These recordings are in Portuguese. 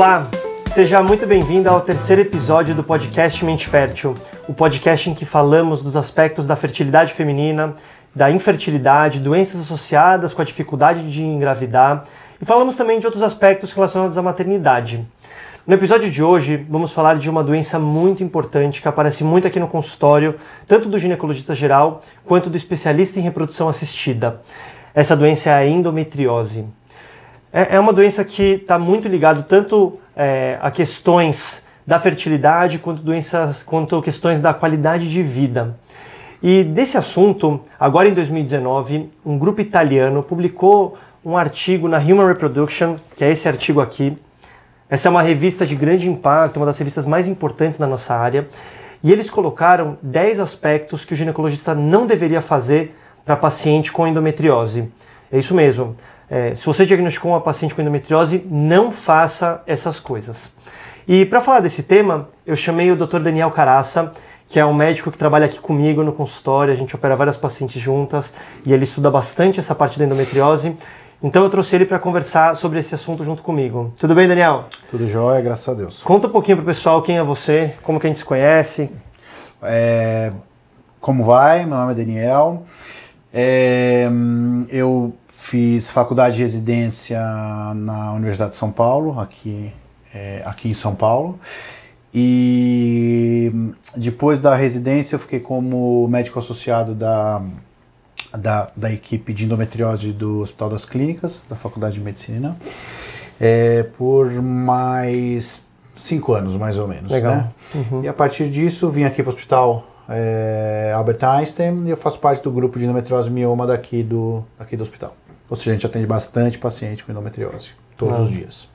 Olá, seja muito bem-vindo ao terceiro episódio do podcast Mente Fértil, o podcast em que falamos dos aspectos da fertilidade feminina, da infertilidade, doenças associadas com a dificuldade de engravidar e falamos também de outros aspectos relacionados à maternidade. No episódio de hoje, vamos falar de uma doença muito importante que aparece muito aqui no consultório, tanto do ginecologista geral quanto do especialista em reprodução assistida. Essa doença é a endometriose. É, é uma doença que está muito ligada tanto é, a questões da fertilidade quanto, doenças, quanto questões da qualidade de vida. E desse assunto, agora em 2019, um grupo italiano publicou um artigo na Human Reproduction, que é esse artigo aqui. Essa é uma revista de grande impacto, uma das revistas mais importantes da nossa área. E eles colocaram 10 aspectos que o ginecologista não deveria fazer para paciente com endometriose. É isso mesmo. É, se você diagnosticou uma paciente com endometriose, não faça essas coisas. E para falar desse tema, eu chamei o Dr. Daniel Caraça, que é um médico que trabalha aqui comigo no consultório, a gente opera várias pacientes juntas e ele estuda bastante essa parte da endometriose. Então eu trouxe ele para conversar sobre esse assunto junto comigo. Tudo bem, Daniel? Tudo jóia, graças a Deus. Conta um pouquinho pro pessoal quem é você, como que a gente se conhece. É, como vai? Meu nome é Daniel. É, eu Fiz faculdade de residência na Universidade de São Paulo, aqui, é, aqui em São Paulo. E depois da residência eu fiquei como médico associado da, da, da equipe de endometriose do Hospital das Clínicas, da Faculdade de Medicina, é, por mais cinco anos, mais ou menos. Legal. Né? Uhum. E a partir disso vim aqui para o Hospital é, Albert Einstein e eu faço parte do grupo de endometriose mioma daqui do, daqui do hospital. Ou seja, a gente atende bastante paciente com endometriose, todos ah. os dias.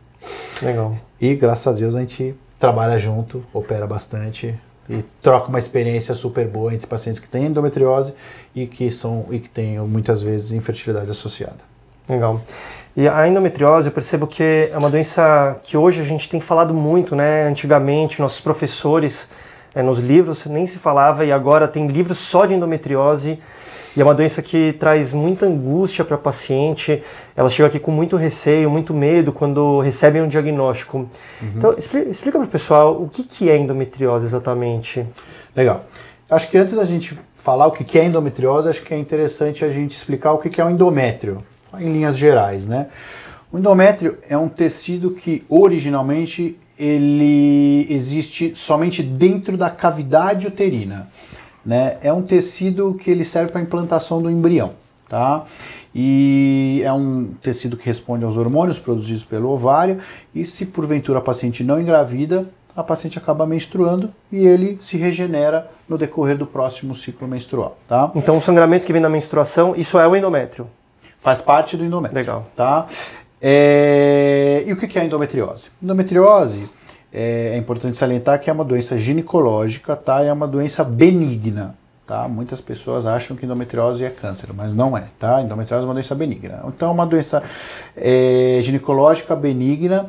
Legal. E graças a Deus a gente trabalha junto, opera bastante e troca uma experiência super boa entre pacientes que têm endometriose e que são e que têm muitas vezes infertilidade associada. Legal. E a endometriose, eu percebo que é uma doença que hoje a gente tem falado muito, né? Antigamente, nossos professores, é, nos livros, nem se falava, e agora tem livros só de endometriose. E é uma doença que traz muita angústia para a paciente. Ela chega aqui com muito receio, muito medo quando recebem um diagnóstico. Uhum. Então, explica, para o pessoal o que, que é endometriose exatamente. Legal. Acho que antes da gente falar o que é endometriose, acho que é interessante a gente explicar o que é o endométrio, em linhas gerais, né? O endométrio é um tecido que originalmente ele existe somente dentro da cavidade uterina né? É um tecido que ele serve para a implantação do embrião, tá? E é um tecido que responde aos hormônios produzidos pelo ovário e se porventura a paciente não engravida, a paciente acaba menstruando e ele se regenera no decorrer do próximo ciclo menstrual, tá? Então o sangramento que vem da menstruação, isso é o endométrio? Faz parte do endométrio. Legal. Tá? É... E o que é a endometriose? Endometriose é, é importante salientar que é uma doença ginecológica, tá? É uma doença benigna, tá? Muitas pessoas acham que endometriose é câncer, mas não é, tá? Endometriose é uma doença benigna. Então, é uma doença é, ginecológica benigna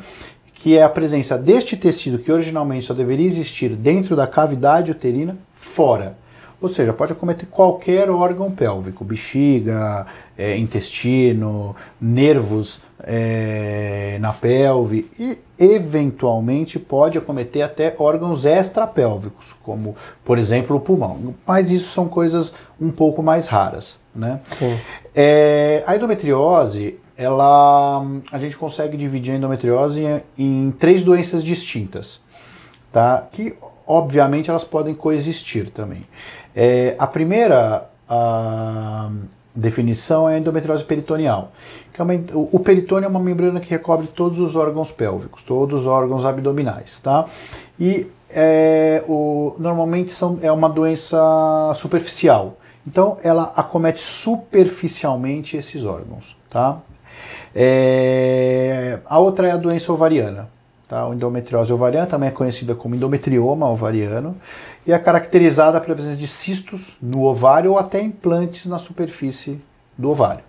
que é a presença deste tecido que originalmente só deveria existir dentro da cavidade uterina, fora. Ou seja, pode acometer qualquer órgão pélvico, bexiga, é, intestino, nervos é, na pelve e eventualmente pode acometer até órgãos extrapélvicos, como por exemplo o pulmão. Mas isso são coisas um pouco mais raras. Né? É, a endometriose, ela, a gente consegue dividir a endometriose em, em três doenças distintas, tá? que obviamente elas podem coexistir também. É, a primeira a definição é endometriose peritoneal. Que é uma, o peritônio é uma membrana que recobre todos os órgãos pélvicos, todos os órgãos abdominais, tá? E é, o, normalmente são, é uma doença superficial. Então ela acomete superficialmente esses órgãos, tá? É, a outra é a doença ovariana. Tá? O endometriose ovariana também é conhecida como endometrioma ovariano e é caracterizada pela presença de cistos no ovário ou até implantes na superfície do ovário.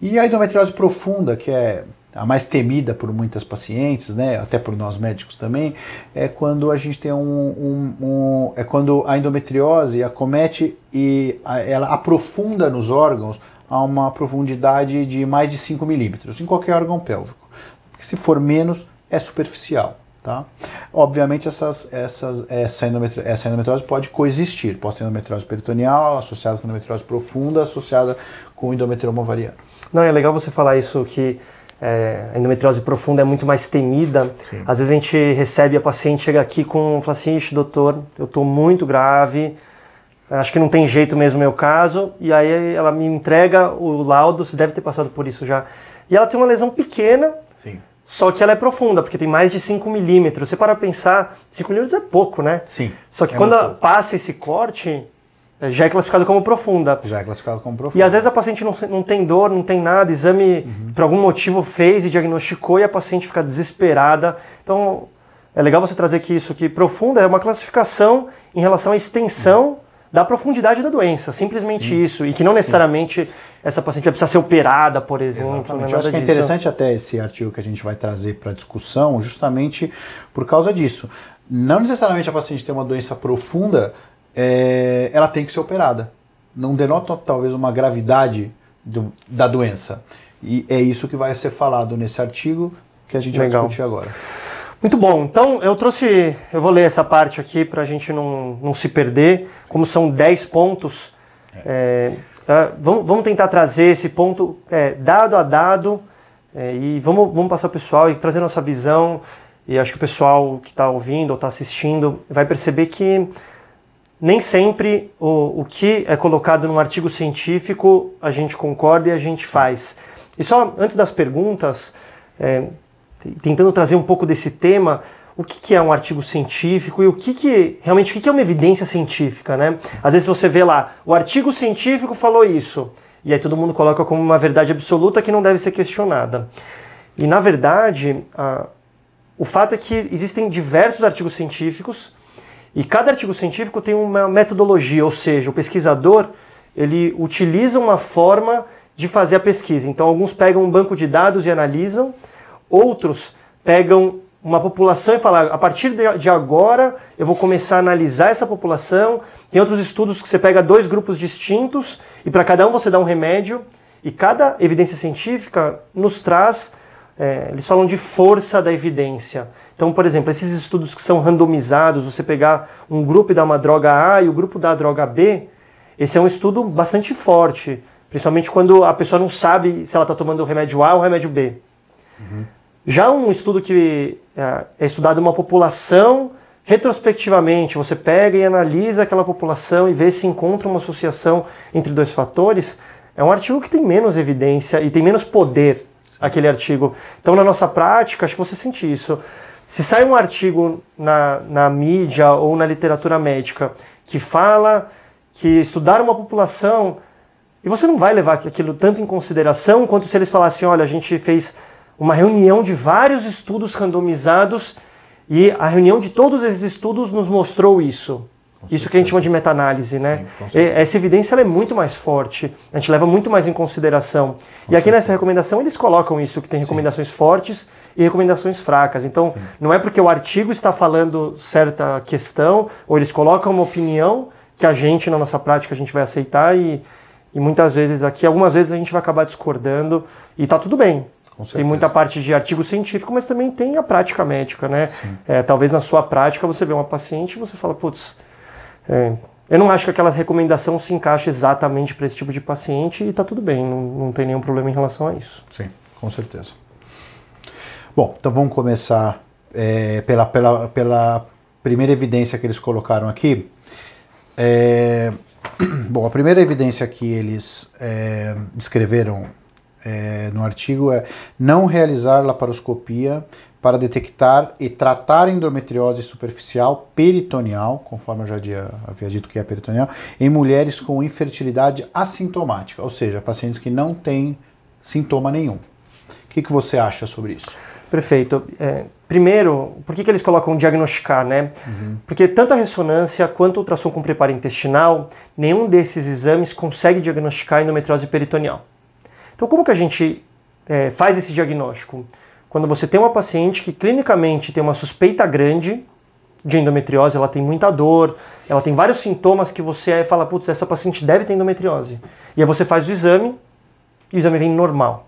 E a endometriose profunda, que é a mais temida por muitas pacientes, né, até por nós médicos também, é quando a gente tem um, um, um é quando a endometriose acomete e ela aprofunda nos órgãos a uma profundidade de mais de 5 milímetros, em qualquer órgão pélvico. Porque se for menos, é superficial. Tá? Obviamente, essas, essas, essa, endometriose, essa endometriose pode coexistir. Pode ter endometriose peritoneal associada com endometriose profunda, associada com endometrioma ovariano. Não, é legal você falar isso, que é, a endometriose profunda é muito mais temida. Sim. Às vezes a gente recebe a paciente, chega aqui com, fala assim, doutor, eu estou muito grave, acho que não tem jeito mesmo o meu caso, e aí ela me entrega o laudo, você deve ter passado por isso já. E ela tem uma lesão pequena, Sim. Só que ela é profunda, porque tem mais de 5 milímetros. Você para pensar, 5 milímetros é pouco, né? Sim. Só que é quando passa esse corte, é, já é classificado como profunda. Já é classificado como profunda. E às vezes a paciente não, não tem dor, não tem nada, exame uhum. por algum motivo fez e diagnosticou e a paciente fica desesperada. Então é legal você trazer que isso, que profunda é uma classificação em relação à extensão uhum. Da profundidade da doença, simplesmente Sim. isso. E que não necessariamente Sim. essa paciente vai precisar ser operada, por exemplo. Exatamente. Eu acho que é interessante até esse artigo que a gente vai trazer para discussão, justamente por causa disso. Não necessariamente a paciente tem uma doença profunda é, ela tem que ser operada. Não denota talvez uma gravidade do, da doença. E é isso que vai ser falado nesse artigo que a gente Legal. vai discutir agora. Muito bom. Então, eu trouxe, eu vou ler essa parte aqui para a gente não, não se perder. Como são 10 pontos, é. É, vamos, vamos, tentar trazer esse ponto é, dado a dado é, e vamos, vamos passar o pessoal e trazer nossa visão. E acho que o pessoal que está ouvindo ou está assistindo vai perceber que nem sempre o, o que é colocado num artigo científico a gente concorda e a gente faz. E só antes das perguntas, é, tentando trazer um pouco desse tema, o que, que, é um artigo científico e o que, que realmente o que, que é uma evidência científica, né? Às vezes você vê lá, o artigo científico falou isso, e aí todo mundo coloca como uma verdade absoluta que não deve ser questionada. E na verdade, a, o fato é que existem diversos artigos científicos e cada artigo científico tem uma metodologia, ou seja, o pesquisador ele utiliza uma forma de fazer a pesquisa. Então, alguns pegam um banco de dados e analisam, outros pegam uma população e falam, a partir de agora eu vou começar a analisar essa população. Tem outros estudos que você pega dois grupos distintos e para cada um você dá um remédio. E cada evidência científica nos traz é, eles falam de força da evidência. Então, por exemplo, esses estudos que são randomizados, você pegar um grupo e dar uma droga A e o grupo da droga B, esse é um estudo bastante forte, principalmente quando a pessoa não sabe se ela está tomando o remédio A ou o remédio B. Uhum. Já um estudo que é, é estudado uma população, retrospectivamente, você pega e analisa aquela população e vê se encontra uma associação entre dois fatores, é um artigo que tem menos evidência e tem menos poder aquele artigo. Então, na nossa prática, acho que você sente isso. Se sai um artigo na, na mídia ou na literatura médica que fala que estudar uma população, e você não vai levar aquilo tanto em consideração quanto se eles falassem: olha, a gente fez uma reunião de vários estudos randomizados e a reunião de todos esses estudos nos mostrou isso. Isso que a gente chama de meta-análise, né? Sim, Essa evidência é muito mais forte, a gente leva muito mais em consideração. Com e aqui nessa recomendação eles colocam isso, que tem recomendações Sim. fortes e recomendações fracas. Então, Sim. não é porque o artigo está falando certa questão, ou eles colocam uma opinião que a gente, na nossa prática, a gente vai aceitar e, e muitas vezes aqui, algumas vezes a gente vai acabar discordando e está tudo bem. Tem muita parte de artigo científico, mas também tem a prática médica, né? É, talvez na sua prática você vê uma paciente e você fala, putz, é, eu não acho que aquela recomendação se encaixe exatamente para esse tipo de paciente e está tudo bem, não, não tem nenhum problema em relação a isso. Sim, com certeza. Bom, então vamos começar é, pela, pela, pela primeira evidência que eles colocaram aqui. É, bom, a primeira evidência que eles é, descreveram é, no artigo é não realizar laparoscopia para detectar e tratar endometriose superficial peritoneal, conforme eu já havia dito que é peritoneal, em mulheres com infertilidade assintomática, ou seja, pacientes que não têm sintoma nenhum. O que, que você acha sobre isso? Perfeito. É, primeiro, por que, que eles colocam diagnosticar, né? Uhum. Porque tanto a ressonância quanto o ultrassom com preparo intestinal, nenhum desses exames consegue diagnosticar endometriose peritoneal. Então, como que a gente é, faz esse diagnóstico? quando você tem uma paciente que clinicamente tem uma suspeita grande de endometriose, ela tem muita dor, ela tem vários sintomas que você fala, putz, essa paciente deve ter endometriose. E aí você faz o exame e o exame vem normal.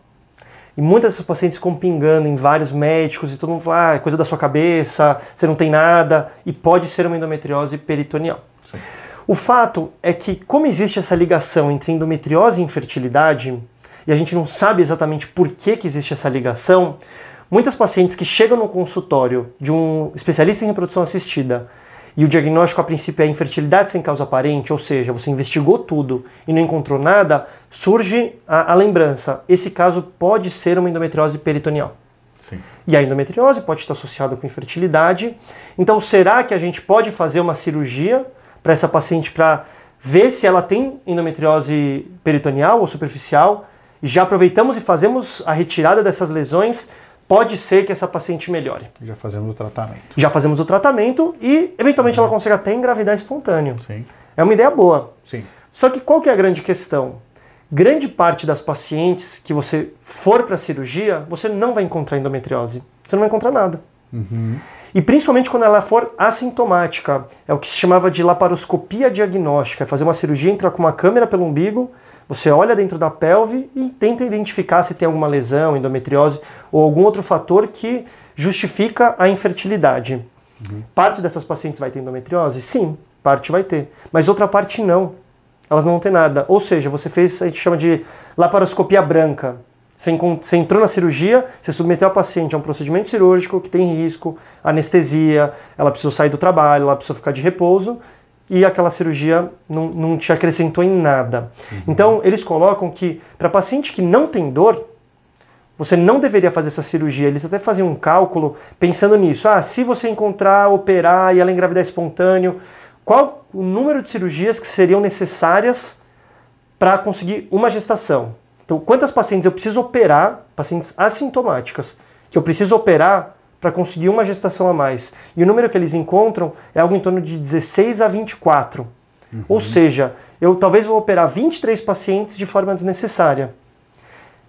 E muitas dessas pacientes ficam pingando em vários médicos e todo mundo fala, ah, é coisa da sua cabeça, você não tem nada, e pode ser uma endometriose peritoneal. Sim. O fato é que, como existe essa ligação entre endometriose e infertilidade, e a gente não sabe exatamente por que, que existe essa ligação, muitas pacientes que chegam no consultório de um especialista em reprodução assistida e o diagnóstico a princípio é infertilidade sem causa aparente, ou seja, você investigou tudo e não encontrou nada, surge a, a lembrança. Esse caso pode ser uma endometriose peritoneal. Sim. E a endometriose pode estar associada com infertilidade. Então, será que a gente pode fazer uma cirurgia para essa paciente para ver se ela tem endometriose peritoneal ou superficial? E já aproveitamos e fazemos a retirada dessas lesões pode ser que essa paciente melhore. Já fazemos o tratamento. Já fazemos o tratamento e, eventualmente, uhum. ela consegue até engravidar espontâneo. Sim. É uma ideia boa. Sim. Só que qual que é a grande questão? Grande parte das pacientes que você for para a cirurgia, você não vai encontrar endometriose. Você não vai encontrar nada. Uhum. E principalmente quando ela for assintomática. É o que se chamava de laparoscopia diagnóstica. É fazer uma cirurgia, entrar com uma câmera pelo umbigo, você olha dentro da pelve e tenta identificar se tem alguma lesão, endometriose ou algum outro fator que justifica a infertilidade. Uhum. Parte dessas pacientes vai ter endometriose? Sim, parte vai ter. Mas outra parte não. Elas não vão ter nada. Ou seja, você fez, a gente chama de laparoscopia branca. Você, você entrou na cirurgia, você submeteu a paciente a um procedimento cirúrgico que tem risco, anestesia, ela precisou sair do trabalho, ela precisou ficar de repouso, e aquela cirurgia não, não te acrescentou em nada. Uhum. Então, eles colocam que para paciente que não tem dor, você não deveria fazer essa cirurgia. Eles até faziam um cálculo pensando nisso. Ah, se você encontrar, operar e ela engravidar espontâneo, qual o número de cirurgias que seriam necessárias para conseguir uma gestação? Então, quantas pacientes eu preciso operar, pacientes assintomáticas, que eu preciso operar para conseguir uma gestação a mais. E o número que eles encontram é algo em torno de 16 a 24. Uhum. Ou seja, eu talvez vou operar 23 pacientes de forma desnecessária.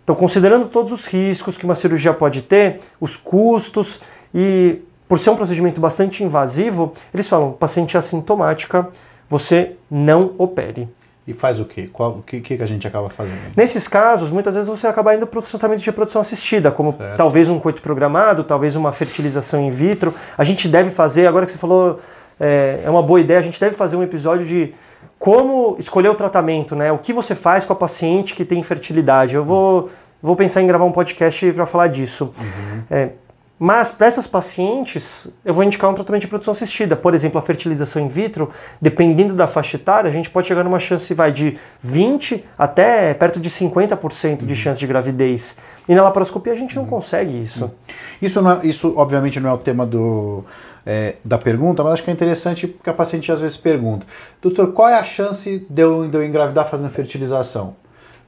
Então, considerando todos os riscos que uma cirurgia pode ter, os custos e por ser um procedimento bastante invasivo, eles falam: paciente assintomática, você não opere. E faz o quê? Qual, o que, que a gente acaba fazendo? Nesses casos, muitas vezes você acaba indo para os tratamentos de reprodução assistida, como certo. talvez um coito programado, talvez uma fertilização in vitro. A gente deve fazer, agora que você falou, é, é uma boa ideia, a gente deve fazer um episódio de como escolher o tratamento, né? O que você faz com a paciente que tem infertilidade. Eu vou, vou pensar em gravar um podcast para falar disso. Uhum. É, mas para essas pacientes, eu vou indicar um tratamento de reprodução assistida. Por exemplo, a fertilização in vitro, dependendo da faixa etária, a gente pode chegar numa chance vai de 20 até perto de 50% de uhum. chance de gravidez. E na laparoscopia a gente não uhum. consegue isso. Uhum. Isso, não é, isso obviamente não é o tema do, é, da pergunta, mas acho que é interessante porque a paciente às vezes pergunta: Doutor, qual é a chance de eu, de eu engravidar fazendo fertilização?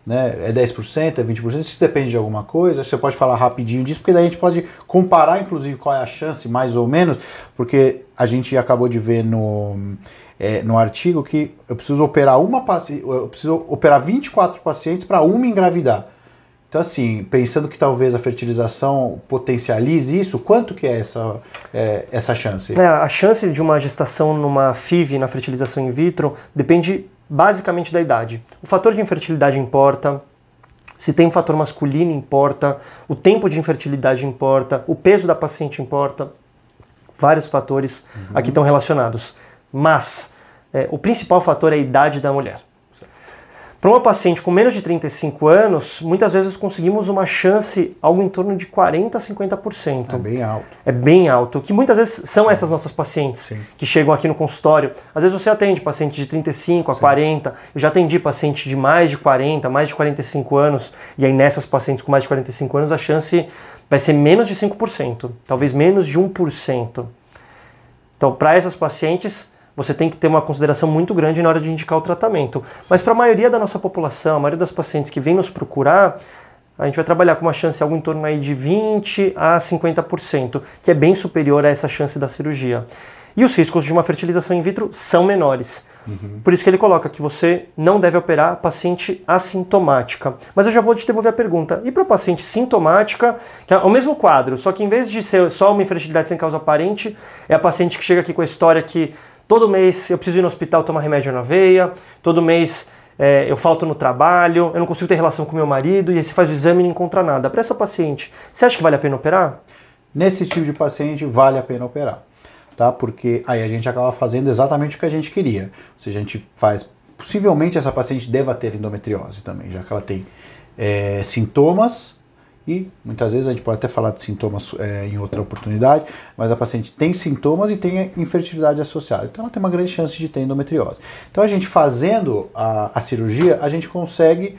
Né? É 10%, é 20%, isso depende de alguma coisa. Você pode falar rapidinho disso, porque daí a gente pode comparar, inclusive, qual é a chance, mais ou menos, porque a gente acabou de ver no, é, no artigo que eu preciso operar uma eu preciso operar 24 pacientes para uma engravidar. Então, assim, pensando que talvez a fertilização potencialize isso, quanto que é essa, é, essa chance? É, a chance de uma gestação numa FIV, na fertilização in vitro, depende basicamente da idade. O fator de infertilidade importa, se tem um fator masculino importa, o tempo de infertilidade importa, o peso da paciente importa, vários fatores uhum. aqui estão relacionados. Mas é, o principal fator é a idade da mulher. Para uma paciente com menos de 35 anos, muitas vezes conseguimos uma chance algo em torno de 40 a 50%. É bem alto. É bem alto, que muitas vezes são essas nossas pacientes Sim. que chegam aqui no consultório. Às vezes você atende paciente de 35 a Sim. 40, eu já atendi paciente de mais de 40, mais de 45 anos, e aí nessas pacientes com mais de 45 anos a chance vai ser menos de 5%, talvez menos de 1%. Então, para essas pacientes, você tem que ter uma consideração muito grande na hora de indicar o tratamento. Sim. Mas para a maioria da nossa população, a maioria das pacientes que vêm nos procurar, a gente vai trabalhar com uma chance algo em torno aí de 20 a 50%, que é bem superior a essa chance da cirurgia. E os riscos de uma fertilização in vitro são menores. Uhum. Por isso que ele coloca que você não deve operar paciente assintomática. Mas eu já vou te devolver a pergunta. E para paciente sintomática, que é o mesmo quadro, só que em vez de ser só uma infertilidade sem causa aparente, é a paciente que chega aqui com a história que Todo mês eu preciso ir no hospital tomar remédio na veia, todo mês é, eu falto no trabalho, eu não consigo ter relação com meu marido, e aí você faz o exame e não encontra nada. Para essa paciente, você acha que vale a pena operar? Nesse tipo de paciente, vale a pena operar, tá? Porque aí a gente acaba fazendo exatamente o que a gente queria. Ou seja, a gente faz. Possivelmente essa paciente deva ter endometriose também, já que ela tem é, sintomas e muitas vezes a gente pode até falar de sintomas é, em outra oportunidade, mas a paciente tem sintomas e tem infertilidade associada. Então ela tem uma grande chance de ter endometriose. Então a gente fazendo a, a cirurgia, a gente consegue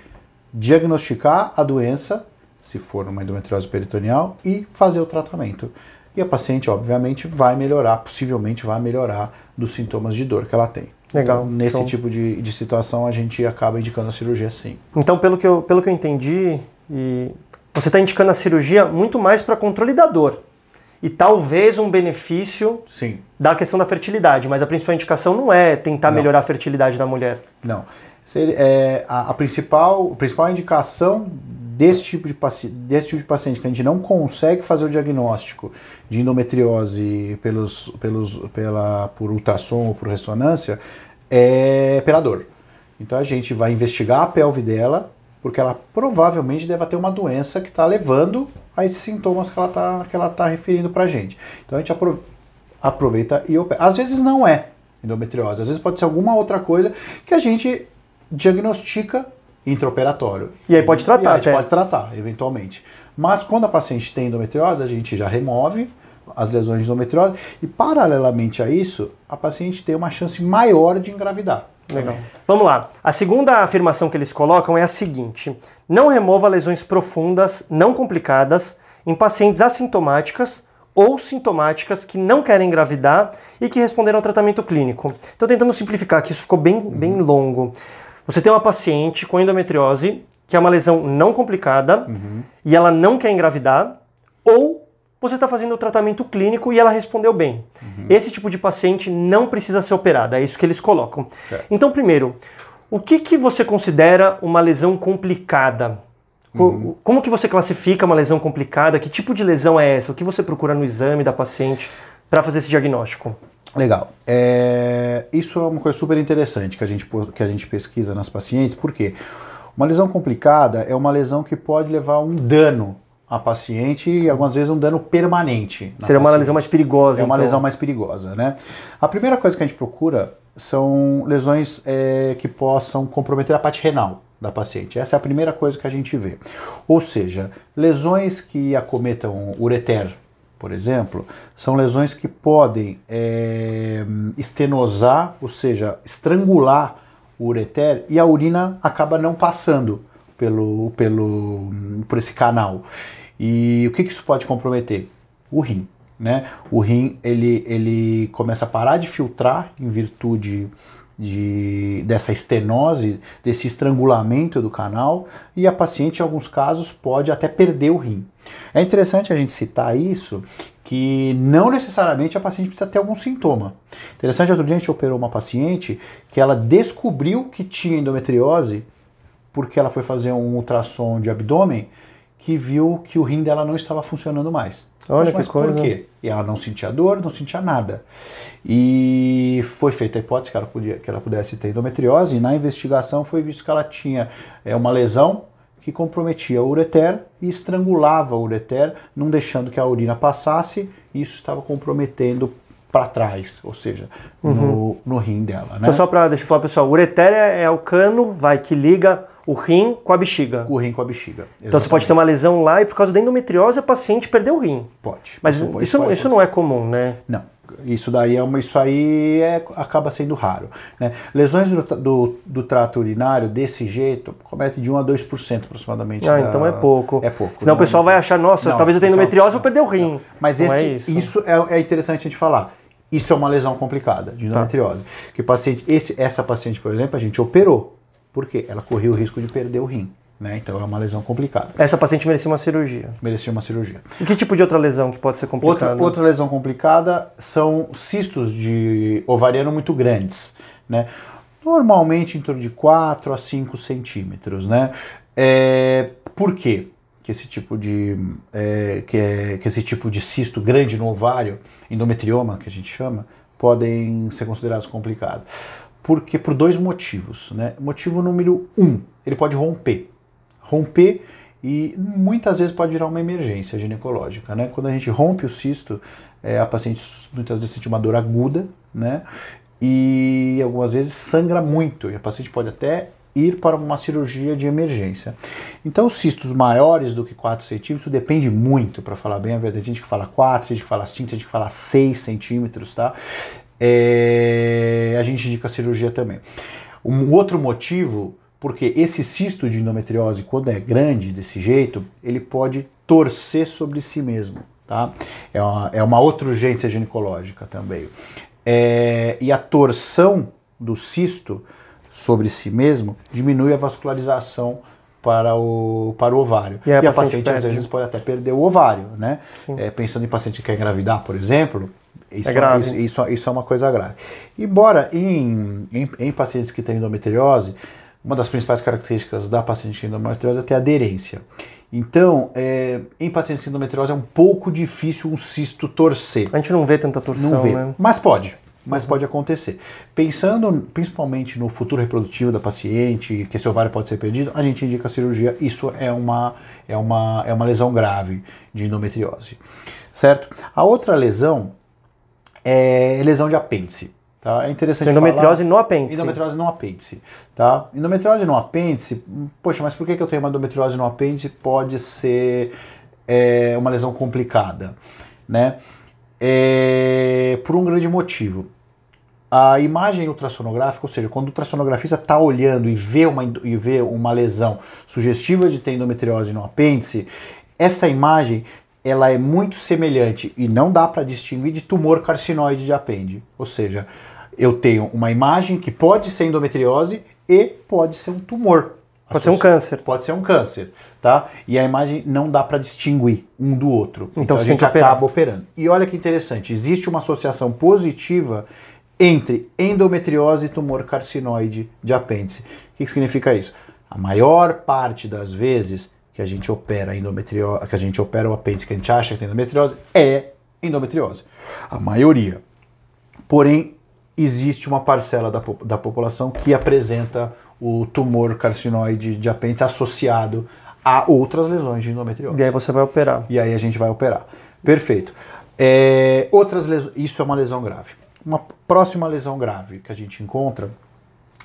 diagnosticar a doença, se for uma endometriose peritoneal, e fazer o tratamento. E a paciente, obviamente, vai melhorar, possivelmente vai melhorar dos sintomas de dor que ela tem. Legal. Então, nesse tipo de, de situação, a gente acaba indicando a cirurgia sim. Então, pelo que eu, pelo que eu entendi, e você está indicando a cirurgia muito mais para controle da dor. E talvez um benefício Sim. da questão da fertilidade, mas a principal indicação não é tentar Não. melhorar a fertilidade da mulher. Não. É, a, a principal, a principal indicação desse tipo, de desse tipo de paciente que a gente não consegue fazer o diagnóstico de endometriose pelos, pelos, pela, por ultrassom ou por ressonância é pela dor. Então a gente vai investigar a pelve dela, porque ela provavelmente deve ter uma doença que está levando a esses sintomas que ela está que ela tá referindo para a gente. Então a gente apro- aproveita e opera. Às vezes não é endometriose, às vezes pode ser alguma outra coisa que a gente diagnostica intraoperatório. E aí pode tratar E aí até. pode tratar, eventualmente. Mas quando a paciente tem endometriose, a gente já remove as lesões de endometriose e, paralelamente a isso, a paciente tem uma chance maior de engravidar. Legal. Vamos lá. A segunda afirmação que eles colocam é a seguinte: não remova lesões profundas, não complicadas, em pacientes assintomáticas ou sintomáticas que não querem engravidar e que responderam ao tratamento clínico. Estou tentando simplificar, que isso ficou bem, bem longo. Você tem uma paciente com endometriose, que é uma lesão não complicada, e ela não quer engravidar, ou você está fazendo o tratamento clínico e ela respondeu bem. Esse tipo de paciente não precisa ser operada, é isso que eles colocam. Certo. Então, primeiro, o que, que você considera uma lesão complicada? Co- Como que você classifica uma lesão complicada? Que tipo de lesão é essa? O que você procura no exame da paciente para fazer esse diagnóstico? Legal. É, isso é uma coisa super interessante que a, gente, que a gente pesquisa nas pacientes, porque uma lesão complicada é uma lesão que pode levar a um dano à paciente e algumas vezes um dano permanente. Seria uma paciente. lesão mais perigosa, É uma então. lesão mais perigosa, né? A primeira coisa que a gente procura são lesões é, que possam comprometer a parte renal da paciente. Essa é a primeira coisa que a gente vê. Ou seja, lesões que acometam o ureter, por exemplo, são lesões que podem é, estenosar, ou seja, estrangular o ureter e a urina acaba não passando pelo, pelo, por esse canal. E o que, que isso pode comprometer? O rim. Né? O rim ele, ele começa a parar de filtrar em virtude de, dessa estenose, desse estrangulamento do canal, e a paciente, em alguns casos, pode até perder o rim. É interessante a gente citar isso, que não necessariamente a paciente precisa ter algum sintoma. Interessante, outro dia a gente operou uma paciente que ela descobriu que tinha endometriose porque ela foi fazer um ultrassom de abdômen que viu que o rim dela não estava funcionando mais. Olha Mas que por coisa. quê? E ela não sentia dor, não sentia nada. E foi feita a hipótese que ela, podia, que ela pudesse ter endometriose, e na investigação foi visto que ela tinha é, uma lesão que comprometia o ureter e estrangulava o ureter, não deixando que a urina passasse, e isso estava comprometendo para trás, ou seja, no, no rim dela. Né? Então, só para deixa eu falar, pessoal, o ureter é, o cano, vai, que liga o rim com a bexiga. O rim com a bexiga. Então você pode ter uma lesão lá e por causa da endometriose a paciente perdeu o rim. Pode. Mas isso, pode- isso, pode isso não é comum, né? Não, isso daí é uma, isso aí é, acaba sendo raro. Né? Lesões do, do, do trato urinário desse jeito cometem de 1 a 2% aproximadamente. Ah, da- então é pouco. É pouco. Senão não o pessoal é vai achar, nossa, Não, talvez eu tenha pessoal- endometriose, vou perder o rim. Mas Não esse, é isso, isso. é, é interessante a gente falar. Isso é uma lesão complicada de endometriose. Que paciente, esse, essa paciente, por exemplo, a gente operou. Por quê? Ela corria o risco de perder o rim. Né? Então é uma lesão complicada. Essa paciente merecia uma cirurgia. Merecia uma cirurgia. E que tipo de outra lesão que pode ser Outra, complicada? outra lesão complicada são cistos de ovariano muito grandes, né? Normalmente em torno de 4 a 5 centímetros, né? É, por quê? Que esse tipo de é, que, é- que esse tipo de cisto grande no ovário, endometrioma que a gente chama, podem ser considerados complicados. porque por dois motivos. Né? Motivo número um, ele pode romper. Romper e muitas vezes pode virar uma emergência ginecológica. Né? Quando a gente rompe o cisto, é, a paciente muitas vezes sente uma dor aguda, né? E algumas vezes sangra muito, e a paciente pode até ir para uma cirurgia de emergência. Então, cistos maiores do que 4 centímetros, depende muito, para falar bem a verdade. Tem gente que fala 4, tem gente que fala 5, tem gente que fala 6 centímetros, tá? É, a gente indica a cirurgia também. Um outro motivo, porque esse cisto de endometriose, quando é grande desse jeito, ele pode torcer sobre si mesmo, tá? É uma, é uma outra urgência ginecológica também. É, e a torção do cisto sobre si mesmo diminui a vascularização para o, para o ovário. E, a, e a paciente, paciente às vezes pode até perder o ovário, né? É, pensando em paciente que quer engravidar, por exemplo, isso é, grave. Isso, isso, isso, é uma coisa grave. Embora em, em, em, pacientes que têm endometriose, uma das principais características da paciente com endometriose é ter aderência. Então, é, em pacientes com endometriose é um pouco difícil um cisto torcer. A gente não vê tanta torção, não vê, né? Mas pode mas pode acontecer. Pensando principalmente no futuro reprodutivo da paciente, que esse ovário pode ser perdido, a gente indica a cirurgia. Isso é uma, é uma, é uma lesão grave de endometriose. Certo? A outra lesão é lesão de apêndice. Tá? É interessante Endometriose falar, no apêndice. Endometriose no apêndice. Tá? Endometriose no apêndice, poxa, mas por que eu tenho uma endometriose no apêndice? Pode ser é, uma lesão complicada. Né? É, por um grande motivo. A imagem ultrassonográfica, ou seja, quando o ultrassonografista está olhando e vê, uma, e vê uma lesão sugestiva de ter endometriose no apêndice, essa imagem ela é muito semelhante e não dá para distinguir de tumor carcinoide de apêndice. Ou seja, eu tenho uma imagem que pode ser endometriose e pode ser um tumor. Pode ser um câncer. Pode ser um câncer, tá? E a imagem não dá para distinguir um do outro. Então, então a gente acaba operando. E olha que interessante, existe uma associação positiva entre endometriose e tumor carcinoide de apêndice. O que, que significa isso? A maior parte das vezes que a gente opera endometriose, que a gente opera o apêndice que a gente acha que tem endometriose é endometriose. A maioria. Porém, existe uma parcela da, da população que apresenta o tumor carcinoide de apêndice associado a outras lesões de endometriose. E aí você vai operar. E aí a gente vai operar. Perfeito. É, outras lesões, isso é uma lesão grave. Uma próxima lesão grave que a gente encontra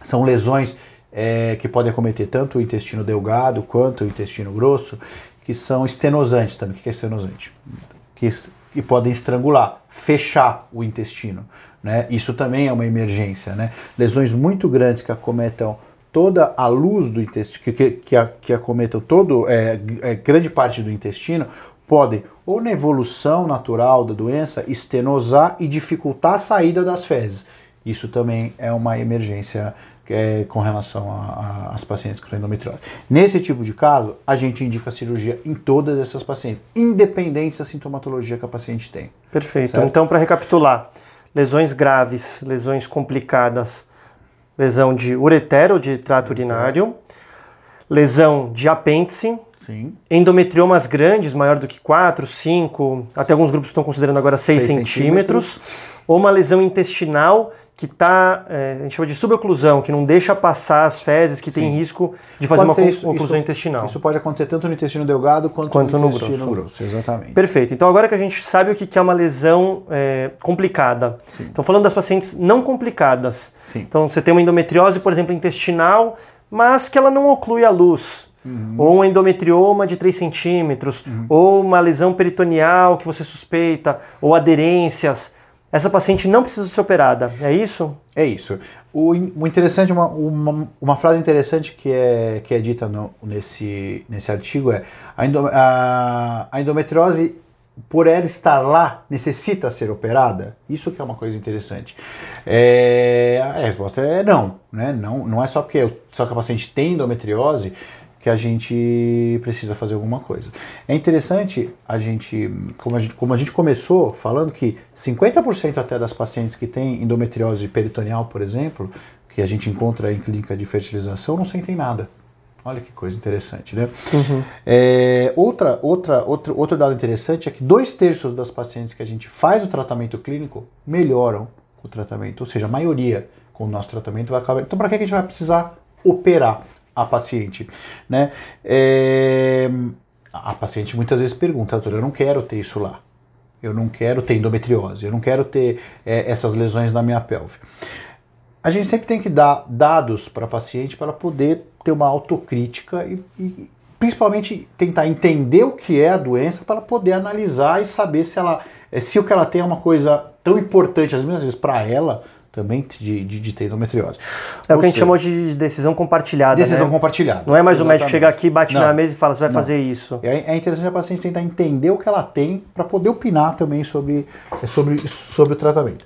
são lesões é, que podem acometer tanto o intestino delgado quanto o intestino grosso, que são estenosantes também. O que é estenosante? Que, que podem estrangular, fechar o intestino. Né? Isso também é uma emergência. Né? Lesões muito grandes que acometam toda a luz do intestino, que, que, que, que acometam todo, é, é, grande parte do intestino, podem, ou na evolução natural da doença, estenosar e dificultar a saída das fezes. Isso também é uma emergência é, com relação às pacientes com endometriose. Nesse tipo de caso, a gente indica a cirurgia em todas essas pacientes, independente da sintomatologia que a paciente tem. Perfeito. Certo? Então, para recapitular, lesões graves, lesões complicadas, lesão de ureter de trato urinário, lesão de apêndice, Sim. endometriomas grandes, maior do que 4, 5, até alguns grupos estão considerando agora 6, centímetros, centímetros, ou uma lesão intestinal que está, é, a gente chama de suboclusão, que não deixa passar as fezes, que Sim. tem risco de fazer pode uma isso, oclusão isso, intestinal. Isso pode acontecer tanto no intestino delgado quanto, quanto no, no intestino grosso. grosso. Exatamente. Perfeito. Então agora que a gente sabe o que é uma lesão é, complicada. Sim. Então falando das pacientes não complicadas. Sim. Então você tem uma endometriose, por exemplo, intestinal, mas que ela não oclui a luz. Uhum. Ou um endometrioma de 3 centímetros, uhum. ou uma lesão peritoneal que você suspeita, ou aderências essa paciente não precisa ser operada, é isso? É isso. O, o interessante, uma, uma, uma, frase interessante que é, que é dita no, nesse, nesse artigo é a, endo, a, a endometriose, por ela estar lá, necessita ser operada? Isso que é uma coisa interessante. É, a resposta é não, né? Não, não é só porque só que a paciente tem endometriose que a gente precisa fazer alguma coisa. É interessante a gente, como a gente, como a gente começou falando que 50% até das pacientes que têm endometriose peritoneal, por exemplo, que a gente encontra em clínica de fertilização, não sentem nada. Olha que coisa interessante, né? Uhum. É, outra, outra, outro, outro dado interessante é que dois terços das pacientes que a gente faz o tratamento clínico melhoram o tratamento, ou seja, a maioria com o nosso tratamento vai acabar. Então, para que a gente vai precisar operar a paciente? Né? É... A paciente muitas vezes pergunta, doutor, eu não quero ter isso lá. Eu não quero ter endometriose, eu não quero ter é, essas lesões na minha pelve. A gente sempre tem que dar dados para a paciente para poder ter uma autocrítica e, e principalmente tentar entender o que é a doença para poder analisar e saber se ela é, se o que ela tem é uma coisa tão importante às vezes para ela também de, de, de ter endometriose. É o que a gente chamou de decisão compartilhada. Decisão né? compartilhada. Não é mais Exatamente. o médico chegar aqui, bate Não. na mesa e fala, você vai Não. fazer isso. É, é interessante a paciente tentar entender o que ela tem para poder opinar também sobre, sobre, sobre o tratamento.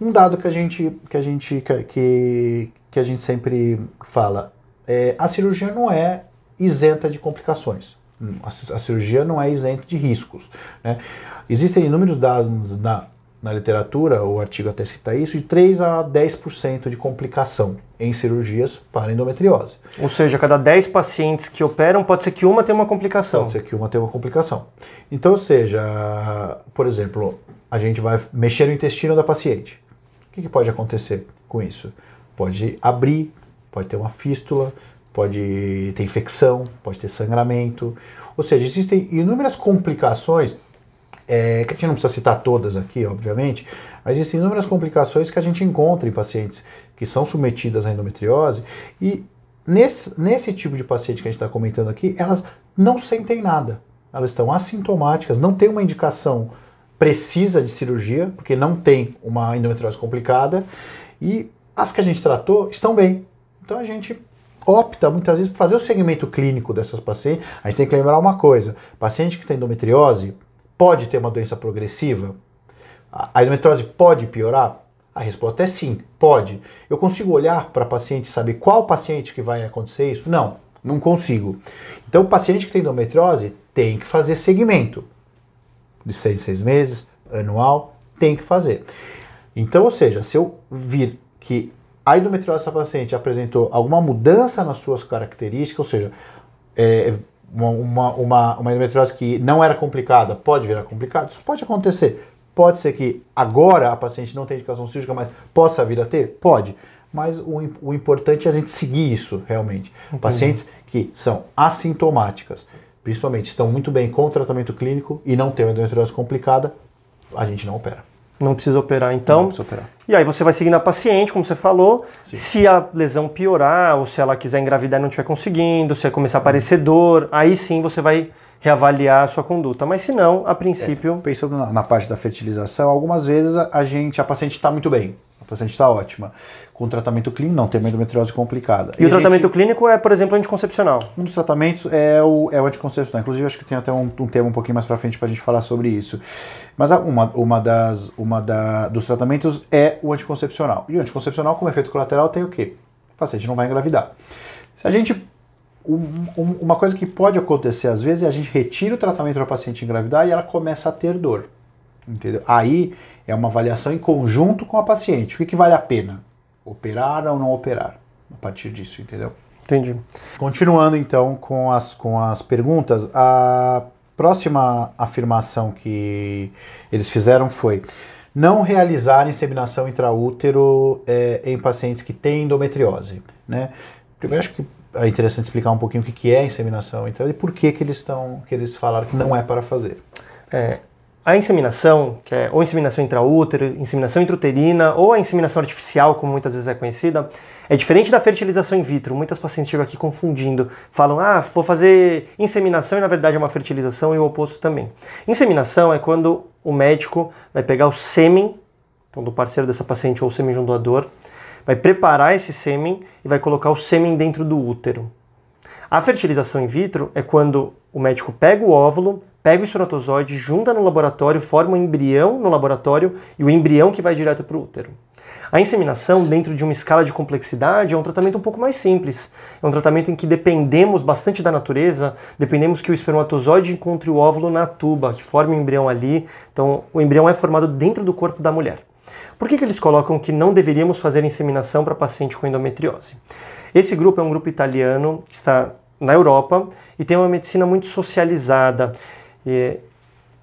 Um dado que a gente, que a gente, que, que a gente sempre fala, é, a cirurgia não é isenta de complicações. A, a cirurgia não é isenta de riscos. Né? Existem inúmeros dados na, na literatura, o artigo até cita isso, de 3 a 10% de complicação em cirurgias para endometriose. Ou seja, cada 10 pacientes que operam, pode ser que uma tenha uma complicação. Pode ser que uma tenha uma complicação. Então, seja, por exemplo, a gente vai mexer no intestino da paciente. O que, que pode acontecer com isso? Pode abrir, pode ter uma fístula, pode ter infecção, pode ter sangramento. Ou seja, existem inúmeras complicações é, que a gente não precisa citar todas aqui, obviamente, mas existem inúmeras complicações que a gente encontra em pacientes que são submetidas à endometriose e nesse, nesse tipo de paciente que a gente está comentando aqui, elas não sentem nada. Elas estão assintomáticas, não tem uma indicação precisa de cirurgia, porque não tem uma endometriose complicada, e as que a gente tratou estão bem. Então a gente opta muitas vezes por fazer o segmento clínico dessas pacientes. A gente tem que lembrar uma coisa: paciente que tem endometriose, pode ter uma doença progressiva? A endometriose pode piorar? A resposta é sim, pode. Eu consigo olhar para paciente e saber qual paciente que vai acontecer isso? Não, não consigo. Então, o paciente que tem endometriose tem que fazer segmento de seis em seis meses, anual, tem que fazer. Então, ou seja, se eu vir que a endometriose dessa paciente apresentou alguma mudança nas suas características, ou seja, é, uma, uma, uma, uma endometriose que não era complicada pode virar complicada? Isso pode acontecer. Pode ser que agora a paciente não tenha indicação cirúrgica, mas possa vir a ter? Pode. Mas o, o importante é a gente seguir isso realmente. Entendi. Pacientes que são assintomáticas, principalmente estão muito bem com o tratamento clínico e não têm uma endometriose complicada, a gente não opera. Não precisa operar, então. Não precisa operar. E aí você vai seguindo a paciente, como você falou. Sim. Se a lesão piorar, ou se ela quiser engravidar e não estiver conseguindo, se começar a aparecer dor, aí sim você vai reavaliar a sua conduta. Mas se não, a princípio. É, pensando na, na, parte da fertilização, algumas vezes a, a gente, a paciente está muito bem paciente está ótima. Com tratamento clínico, não, tem uma endometriose complicada. E, e o tratamento gente, clínico é, por exemplo, anticoncepcional? Um dos tratamentos é o, é o anticoncepcional. Inclusive, acho que tem até um, um tema um pouquinho mais para frente para a gente falar sobre isso. Mas uma, uma, das, uma da, dos tratamentos é o anticoncepcional. E o anticoncepcional, como efeito colateral, tem o quê? O paciente não vai engravidar. Se a gente um, uma coisa que pode acontecer às vezes é a gente retira o tratamento para a paciente engravidar e ela começa a ter dor. Entendeu? Aí é uma avaliação em conjunto com a paciente. O que, que vale a pena? Operar ou não operar? A partir disso, entendeu? Entendi. Continuando então com as, com as perguntas, a próxima afirmação que eles fizeram foi não realizar inseminação intraútero é, em pacientes que têm endometriose. Né? Primeiro, acho que é interessante explicar um pouquinho o que é inseminação intraútero e por que, que eles estão que eles falaram que não é para fazer. É, a inseminação, que é ou inseminação intraútero, inseminação intrauterina ou a inseminação artificial, como muitas vezes é conhecida, é diferente da fertilização in vitro. Muitas pacientes chegam aqui confundindo, falam: "Ah, vou fazer inseminação" e na verdade é uma fertilização e o oposto também. Inseminação é quando o médico vai pegar o sêmen então, do parceiro dessa paciente ou o sêmen de um doador, vai preparar esse sêmen e vai colocar o sêmen dentro do útero. A fertilização in vitro é quando o médico pega o óvulo, pega o espermatozoide, junta no laboratório, forma um embrião no laboratório e o embrião que vai direto para o útero. A inseminação, dentro de uma escala de complexidade, é um tratamento um pouco mais simples. É um tratamento em que dependemos bastante da natureza, dependemos que o espermatozoide encontre o óvulo na tuba, que forme o embrião ali. Então, o embrião é formado dentro do corpo da mulher. Por que, que eles colocam que não deveríamos fazer inseminação para paciente com endometriose? Esse grupo é um grupo italiano que está na Europa e tem uma medicina muito socializada. E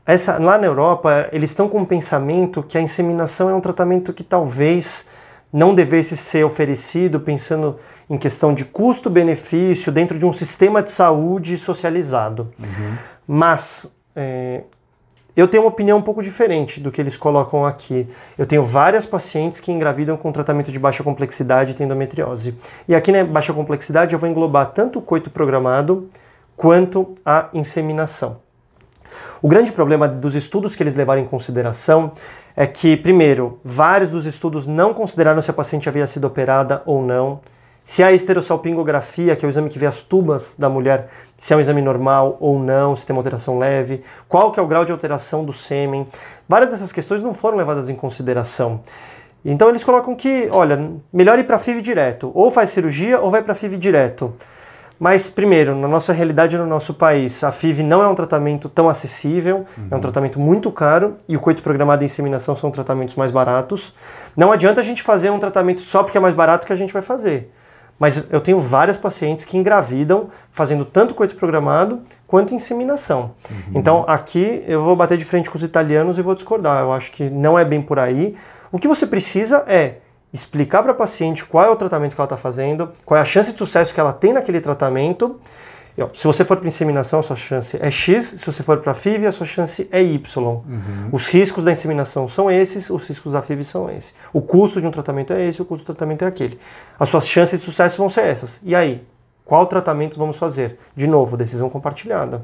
essa, lá na Europa, eles estão com um pensamento que a inseminação é um tratamento que talvez não devesse ser oferecido pensando em questão de custo-benefício dentro de um sistema de saúde socializado. Uhum. Mas é, eu tenho uma opinião um pouco diferente do que eles colocam aqui. Eu tenho várias pacientes que engravidam com tratamento de baixa complexidade e endometriose. E aqui na baixa complexidade eu vou englobar tanto o coito programado quanto a inseminação. O grande problema dos estudos que eles levaram em consideração é que, primeiro, vários dos estudos não consideraram se a paciente havia sido operada ou não, se a esterossalpingografia, que é o exame que vê as tubas da mulher, se é um exame normal ou não, se tem uma alteração leve, qual que é o grau de alteração do sêmen. Várias dessas questões não foram levadas em consideração. Então eles colocam que, olha, melhor ir para FIV direto, ou faz cirurgia ou vai para FIV direto. Mas, primeiro, na nossa realidade no nosso país, a FIV não é um tratamento tão acessível, uhum. é um tratamento muito caro e o coito programado e inseminação são tratamentos mais baratos. Não adianta a gente fazer um tratamento só porque é mais barato que a gente vai fazer. Mas eu tenho várias pacientes que engravidam fazendo tanto coito programado quanto inseminação. Uhum. Então aqui eu vou bater de frente com os italianos e vou discordar. Eu acho que não é bem por aí. O que você precisa é explicar para a paciente qual é o tratamento que ela está fazendo, qual é a chance de sucesso que ela tem naquele tratamento. Se você for para inseminação, a sua chance é X, se você for para FIV, a sua chance é Y. Uhum. Os riscos da inseminação são esses, os riscos da FIV são esses. O custo de um tratamento é esse, o custo do tratamento é aquele. As suas chances de sucesso vão ser essas. E aí? Qual tratamento vamos fazer? De novo, decisão compartilhada.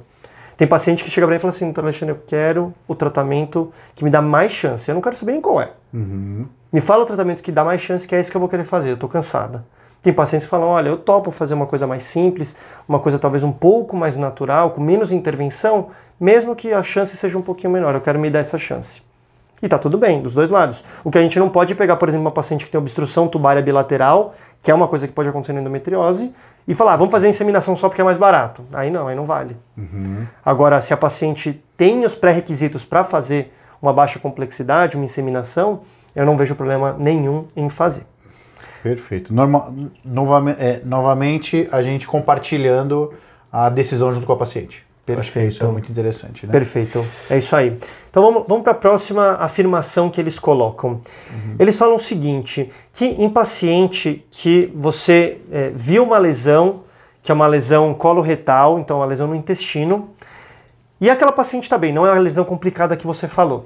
Tem paciente que chega para mim e fala assim, doutor Alexandre, eu quero o tratamento que me dá mais chance. Eu não quero saber nem qual é. Uhum. Me fala o tratamento que dá mais chance, que é esse que eu vou querer fazer. Eu estou cansada. Tem pacientes que falam, olha, eu topo fazer uma coisa mais simples, uma coisa talvez um pouco mais natural, com menos intervenção, mesmo que a chance seja um pouquinho menor. Eu quero me dar essa chance. E tá tudo bem, dos dois lados. O que a gente não pode é pegar, por exemplo, uma paciente que tem obstrução tubária bilateral, que é uma coisa que pode acontecer na endometriose, e falar, ah, vamos fazer a inseminação só porque é mais barato. Aí não, aí não vale. Uhum. Agora, se a paciente tem os pré-requisitos para fazer uma baixa complexidade, uma inseminação, eu não vejo problema nenhum em fazer. Perfeito. Norma, novamente, é, novamente, a gente compartilhando a decisão junto com a paciente. Perfeito. isso é muito interessante, né? Perfeito. É isso aí. Então vamos, vamos para a próxima afirmação que eles colocam. Uhum. Eles falam o seguinte: que em paciente que você é, viu uma lesão, que é uma lesão coloretal, então uma lesão no intestino, e aquela paciente está bem, não é uma lesão complicada que você falou.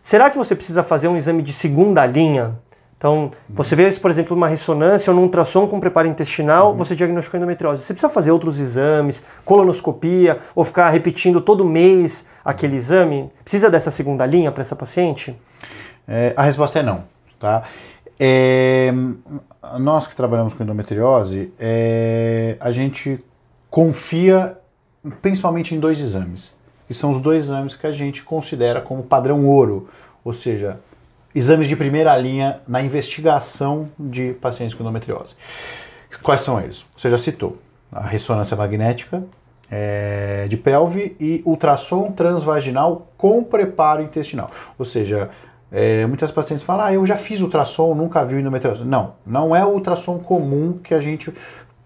Será que você precisa fazer um exame de segunda linha? Então, você vê, por exemplo, uma ressonância ou num ultrassom com preparo intestinal, uhum. você diagnosticou endometriose. Você precisa fazer outros exames, colonoscopia, ou ficar repetindo todo mês aquele exame? Precisa dessa segunda linha para essa paciente? É, a resposta é não. Tá? É, nós que trabalhamos com endometriose, é, a gente confia principalmente em dois exames, que são os dois exames que a gente considera como padrão ouro, ou seja, exames de primeira linha na investigação de pacientes com endometriose. Quais são eles? Você já citou a ressonância magnética é, de pelve e ultrassom transvaginal com preparo intestinal. Ou seja, é, muitas pacientes falam, ah, eu já fiz ultrassom, nunca vi endometriose. Não, não é o ultrassom comum que a gente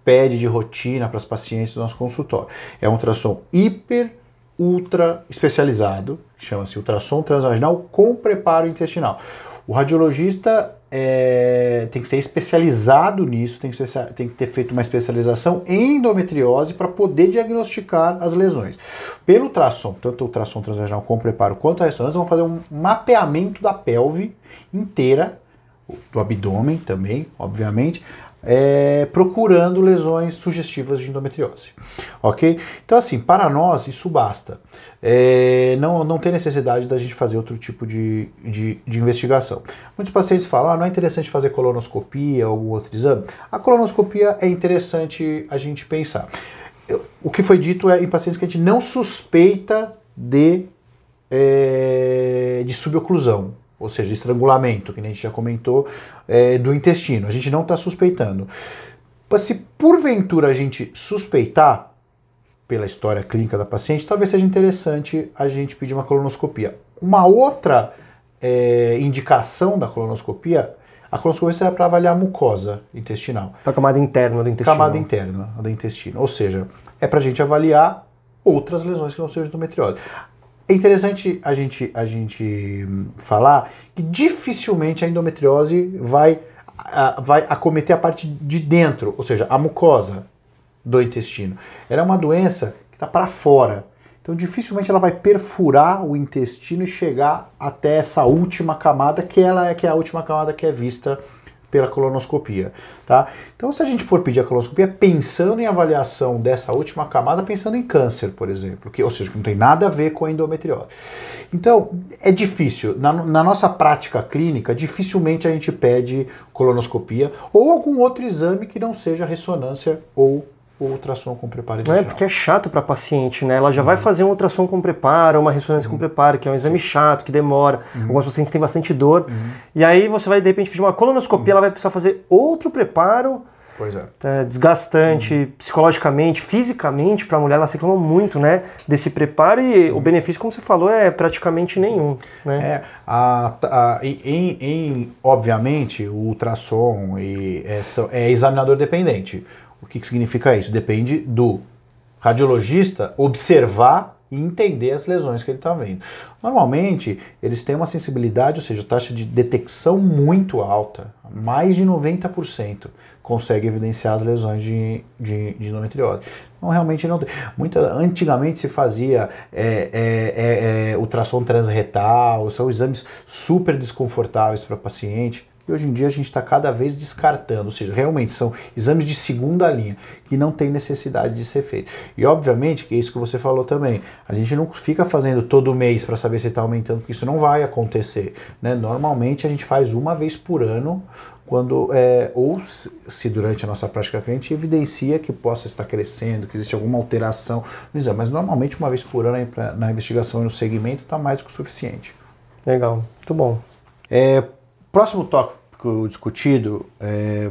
pede de rotina para as pacientes do nosso consultório. É um ultrassom hiper ultra especializado, chama-se ultrassom transvaginal com preparo intestinal. O radiologista é, tem que ser especializado nisso, tem que, ser, tem que ter feito uma especialização em endometriose para poder diagnosticar as lesões. Pelo ultrassom, tanto o ultrassom transvaginal com preparo quanto a ressonância, vão fazer um mapeamento da pelve inteira, do abdômen também, obviamente, é, procurando lesões sugestivas de endometriose. Ok? Então, assim, para nós isso basta. É, não, não tem necessidade da gente fazer outro tipo de, de, de investigação. Muitos pacientes falam, ah, não é interessante fazer colonoscopia ou algum outro exame? A colonoscopia é interessante a gente pensar. O que foi dito é em pacientes que a gente não suspeita de, é, de suboclusão, ou seja, estrangulamento, que a gente já comentou, é, do intestino. A gente não está suspeitando. Mas se porventura a gente suspeitar, pela história clínica da paciente, talvez seja interessante a gente pedir uma colonoscopia. Uma outra é, indicação da colonoscopia, a colonoscopia serve para avaliar a mucosa intestinal. A camada interna do intestino. Camada interna do intestino. Ou seja, é para a gente avaliar outras lesões que não sejam endometriose. É interessante a gente, a gente falar que dificilmente a endometriose vai a, vai acometer a parte de dentro, ou seja, a mucosa do intestino. Ela é uma doença que está para fora. Então, dificilmente ela vai perfurar o intestino e chegar até essa última camada, que ela é que é a última camada que é vista pela colonoscopia, tá? Então, se a gente for pedir a colonoscopia pensando em avaliação dessa última camada, pensando em câncer, por exemplo, que, ou seja, que não tem nada a ver com a endometriose. Então, é difícil. Na, na nossa prática clínica, dificilmente a gente pede colonoscopia ou algum outro exame que não seja ressonância ou o ultrassom com preparo Não é porque é chato para a paciente, né? Ela já uhum. vai fazer um ultrassom com preparo, uma ressonância uhum. com preparo, que é um exame chato, que demora. Uhum. Algumas pacientes têm bastante dor. Uhum. E aí você vai, de repente, pedir uma colonoscopia, ela vai precisar fazer outro preparo. Pois é. é desgastante uhum. psicologicamente, fisicamente, para a mulher, ela se reclama muito, né? Desse preparo e o benefício, como você falou, é praticamente nenhum. Né? É, a, a, em, em, obviamente, o ultrassom e essa, é examinador dependente. Que, que significa isso? Depende do radiologista observar e entender as lesões que ele está vendo. Normalmente, eles têm uma sensibilidade, ou seja, taxa de detecção muito alta, mais de 90% consegue evidenciar as lesões de, de, de endometriose. Então, realmente não tem. Muita, antigamente se fazia é, é, é, é ultrassom transretal, são exames super desconfortáveis para paciente e hoje em dia a gente está cada vez descartando, ou seja, realmente são exames de segunda linha que não tem necessidade de ser feito. E obviamente que é isso que você falou também, a gente não fica fazendo todo mês para saber se está aumentando, porque isso não vai acontecer. Né? Normalmente a gente faz uma vez por ano quando é, ou se durante a nossa prática cliente evidencia que possa estar crescendo, que existe alguma alteração no exame, mas normalmente uma vez por ano na investigação e no segmento está mais do que o suficiente. Legal, muito bom. É, Próximo tópico discutido, é,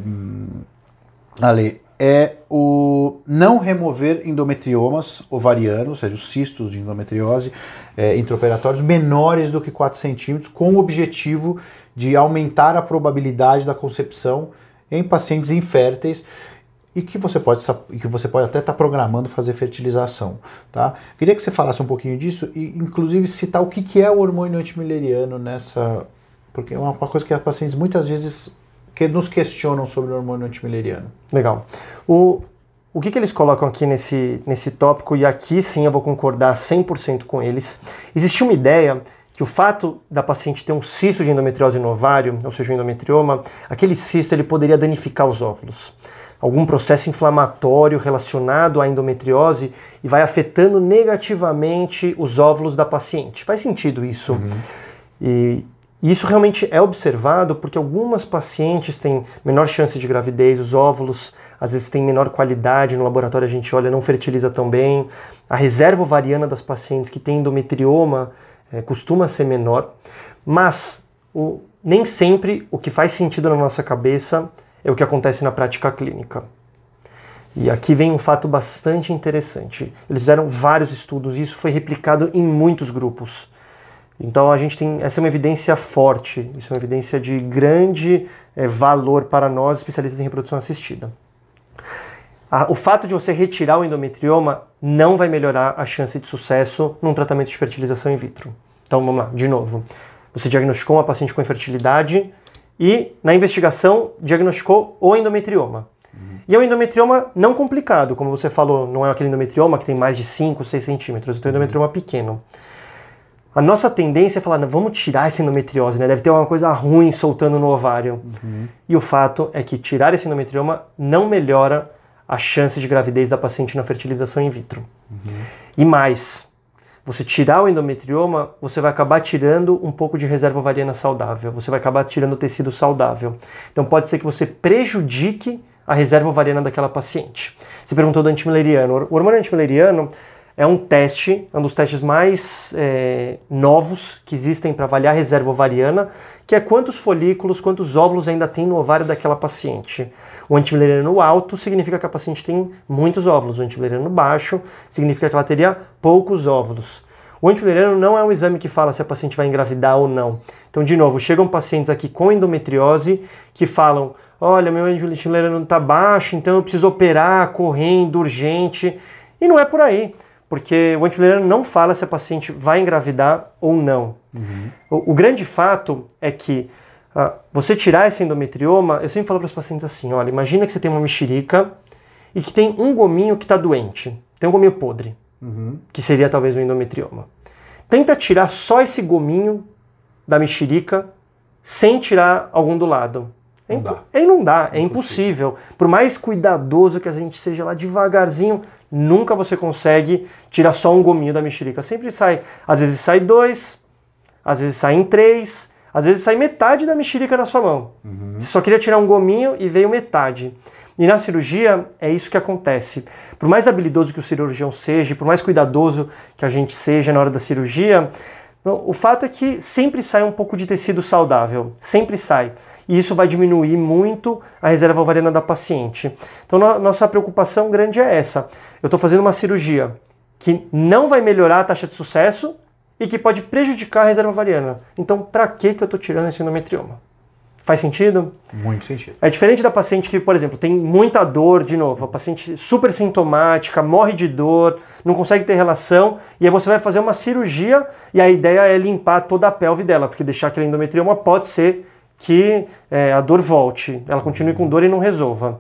Ale, é o não remover endometriomas ovarianos, ou seja, os cistos de endometriose é, intraoperatórios menores do que 4 centímetros, com o objetivo de aumentar a probabilidade da concepção em pacientes inférteis e que você pode que você pode até estar tá programando fazer fertilização, tá? Queria que você falasse um pouquinho disso e inclusive citar o que, que é o hormônio antimileriano nessa porque é uma coisa que as pacientes muitas vezes que nos questionam sobre o hormônio antimileriano. Legal. O, o que, que eles colocam aqui nesse, nesse tópico, e aqui sim eu vou concordar 100% com eles, existe uma ideia que o fato da paciente ter um cisto de endometriose no ovário, ou seja, um endometrioma, aquele cisto ele poderia danificar os óvulos. Algum processo inflamatório relacionado à endometriose e vai afetando negativamente os óvulos da paciente. Faz sentido isso. Uhum. E e isso realmente é observado porque algumas pacientes têm menor chance de gravidez, os óvulos às vezes têm menor qualidade, no laboratório a gente olha, não fertiliza tão bem. A reserva ovariana das pacientes que têm endometrioma é, costuma ser menor, mas o, nem sempre o que faz sentido na nossa cabeça é o que acontece na prática clínica. E aqui vem um fato bastante interessante. Eles fizeram vários estudos e isso foi replicado em muitos grupos. Então a gente tem essa é uma evidência forte, isso é uma evidência de grande é, valor para nós especialistas em reprodução assistida. A, o fato de você retirar o endometrioma não vai melhorar a chance de sucesso num tratamento de fertilização in vitro. Então vamos lá, de novo. Você diagnosticou uma paciente com infertilidade e na investigação diagnosticou o endometrioma. Uhum. E é um endometrioma não complicado, como você falou, não é aquele endometrioma que tem mais de 5, 6 centímetros, é um endometrioma pequeno a nossa tendência é falar, vamos tirar essa endometriose, né? Deve ter alguma coisa ruim soltando no ovário. Uhum. E o fato é que tirar esse endometrioma não melhora a chance de gravidez da paciente na fertilização in vitro. Uhum. E mais, você tirar o endometrioma, você vai acabar tirando um pouco de reserva ovariana saudável, você vai acabar tirando tecido saudável. Então pode ser que você prejudique a reserva ovariana daquela paciente. Você perguntou do antimileriano. O hormônio antimileriano é um teste, um dos testes mais é, novos que existem para avaliar a reserva ovariana, que é quantos folículos, quantos óvulos ainda tem no ovário daquela paciente. O antimileriano alto significa que a paciente tem muitos óvulos, o antimileriano baixo significa que ela teria poucos óvulos. O antimileriano não é um exame que fala se a paciente vai engravidar ou não. Então, de novo, chegam pacientes aqui com endometriose que falam: olha, meu antimileriano está baixo, então eu preciso operar correndo, urgente. E não é por aí porque o antivileriano não fala se a paciente vai engravidar ou não. Uhum. O, o, grande fato é que ah, você tirar esse endometrioma, eu sempre falo para os pacientes assim: olha, imagina que você tem uma mexerica e que tem um gominho que está doente, tem um gominho podre, uhum. que seria talvez um endometrioma. Tenta tirar só esse gominho da mexerica sem tirar algum do lado. É não dá. É, não dá, é impossível. impossível. Por mais cuidadoso que a gente seja lá devagarzinho, nunca você consegue tirar só um gominho da mexerica. Sempre sai, às vezes sai dois, às vezes sai em três, às vezes sai metade da mexerica na sua mão. Uhum. Você só queria tirar um gominho e veio metade. E na cirurgia é isso que acontece. Por mais habilidoso que o cirurgião seja, por mais cuidadoso que a gente seja na hora da cirurgia, o fato é que sempre sai um pouco de tecido saudável, sempre sai. E isso vai diminuir muito a reserva ovariana da paciente. Então, no, nossa preocupação grande é essa. Eu estou fazendo uma cirurgia que não vai melhorar a taxa de sucesso e que pode prejudicar a reserva ovariana. Então, para que, que eu estou tirando esse endometrioma? Faz sentido? Muito sentido. É diferente da paciente que, por exemplo, tem muita dor, de novo, a paciente super sintomática, morre de dor, não consegue ter relação, e aí você vai fazer uma cirurgia e a ideia é limpar toda a pelve dela, porque deixar aquele endometrioma pode ser que é, a dor volte, ela continue com dor e não resolva.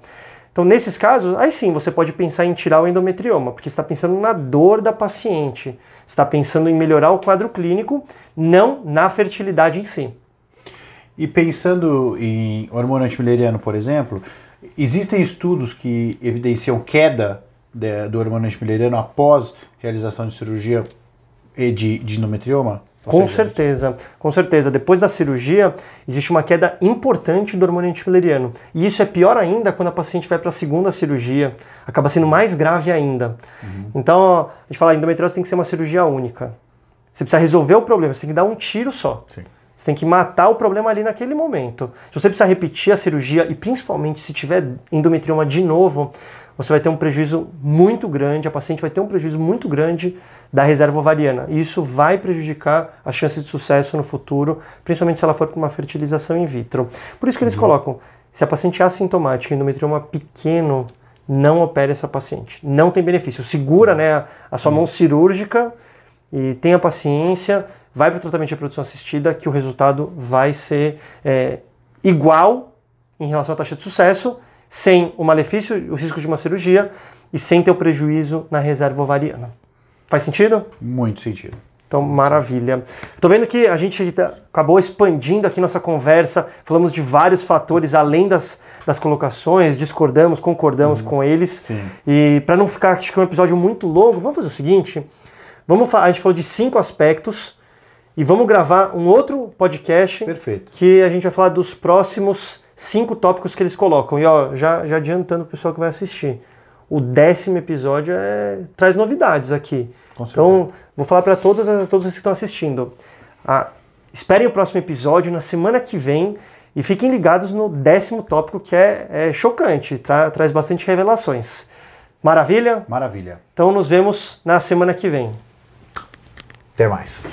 Então, nesses casos, aí sim você pode pensar em tirar o endometrioma, porque está pensando na dor da paciente, está pensando em melhorar o quadro clínico, não na fertilidade em si. E pensando em hormônio antimileriano, por exemplo, existem estudos que evidenciam queda de, do hormônio antimileriano após realização de cirurgia de, de endometrioma? Com seja, certeza, com certeza. Depois da cirurgia, existe uma queda importante do hormônio antimileriano. E isso é pior ainda quando a paciente vai para a segunda cirurgia. Acaba sendo mais grave ainda. Uhum. Então, a gente fala, endometriose tem que ser uma cirurgia única. Você precisa resolver o problema, você tem que dar um tiro só. Sim. Você tem que matar o problema ali naquele momento. Se você precisar repetir a cirurgia e principalmente se tiver endometrioma de novo, você vai ter um prejuízo muito grande, a paciente vai ter um prejuízo muito grande da reserva ovariana. E isso vai prejudicar a chance de sucesso no futuro, principalmente se ela for para uma fertilização in vitro. Por isso que eles uhum. colocam, se a paciente é assintomática, endometrioma pequeno, não opere essa paciente. Não tem benefício. Segura né, a sua mão cirúrgica e tenha paciência, vai para o tratamento de reprodução assistida, que o resultado vai ser é, igual em relação à taxa de sucesso, sem o malefício, o risco de uma cirurgia e sem ter o prejuízo na reserva ovariana. Faz sentido? Muito sentido. Então, maravilha. Estou vendo que a gente tá, acabou expandindo aqui nossa conversa, falamos de vários fatores além das, das colocações, discordamos, concordamos uhum. com eles. Sim. E para não ficar acho que um episódio muito longo, vamos fazer o seguinte: vamos a gente falou de cinco aspectos e vamos gravar um outro podcast Perfeito. que a gente vai falar dos próximos cinco tópicos que eles colocam. E ó, já, já adiantando o pessoal que vai assistir. O décimo episódio é, traz novidades aqui. então, vou falar para todos, todos que estão assistindo. Ah, esperem o próximo episódio na semana que vem e fiquem ligados no décimo tópico que é, é chocante, tra traz bastante revelações. Maravilha? Maravilha. Então nos vemos na semana que vem. Até mais.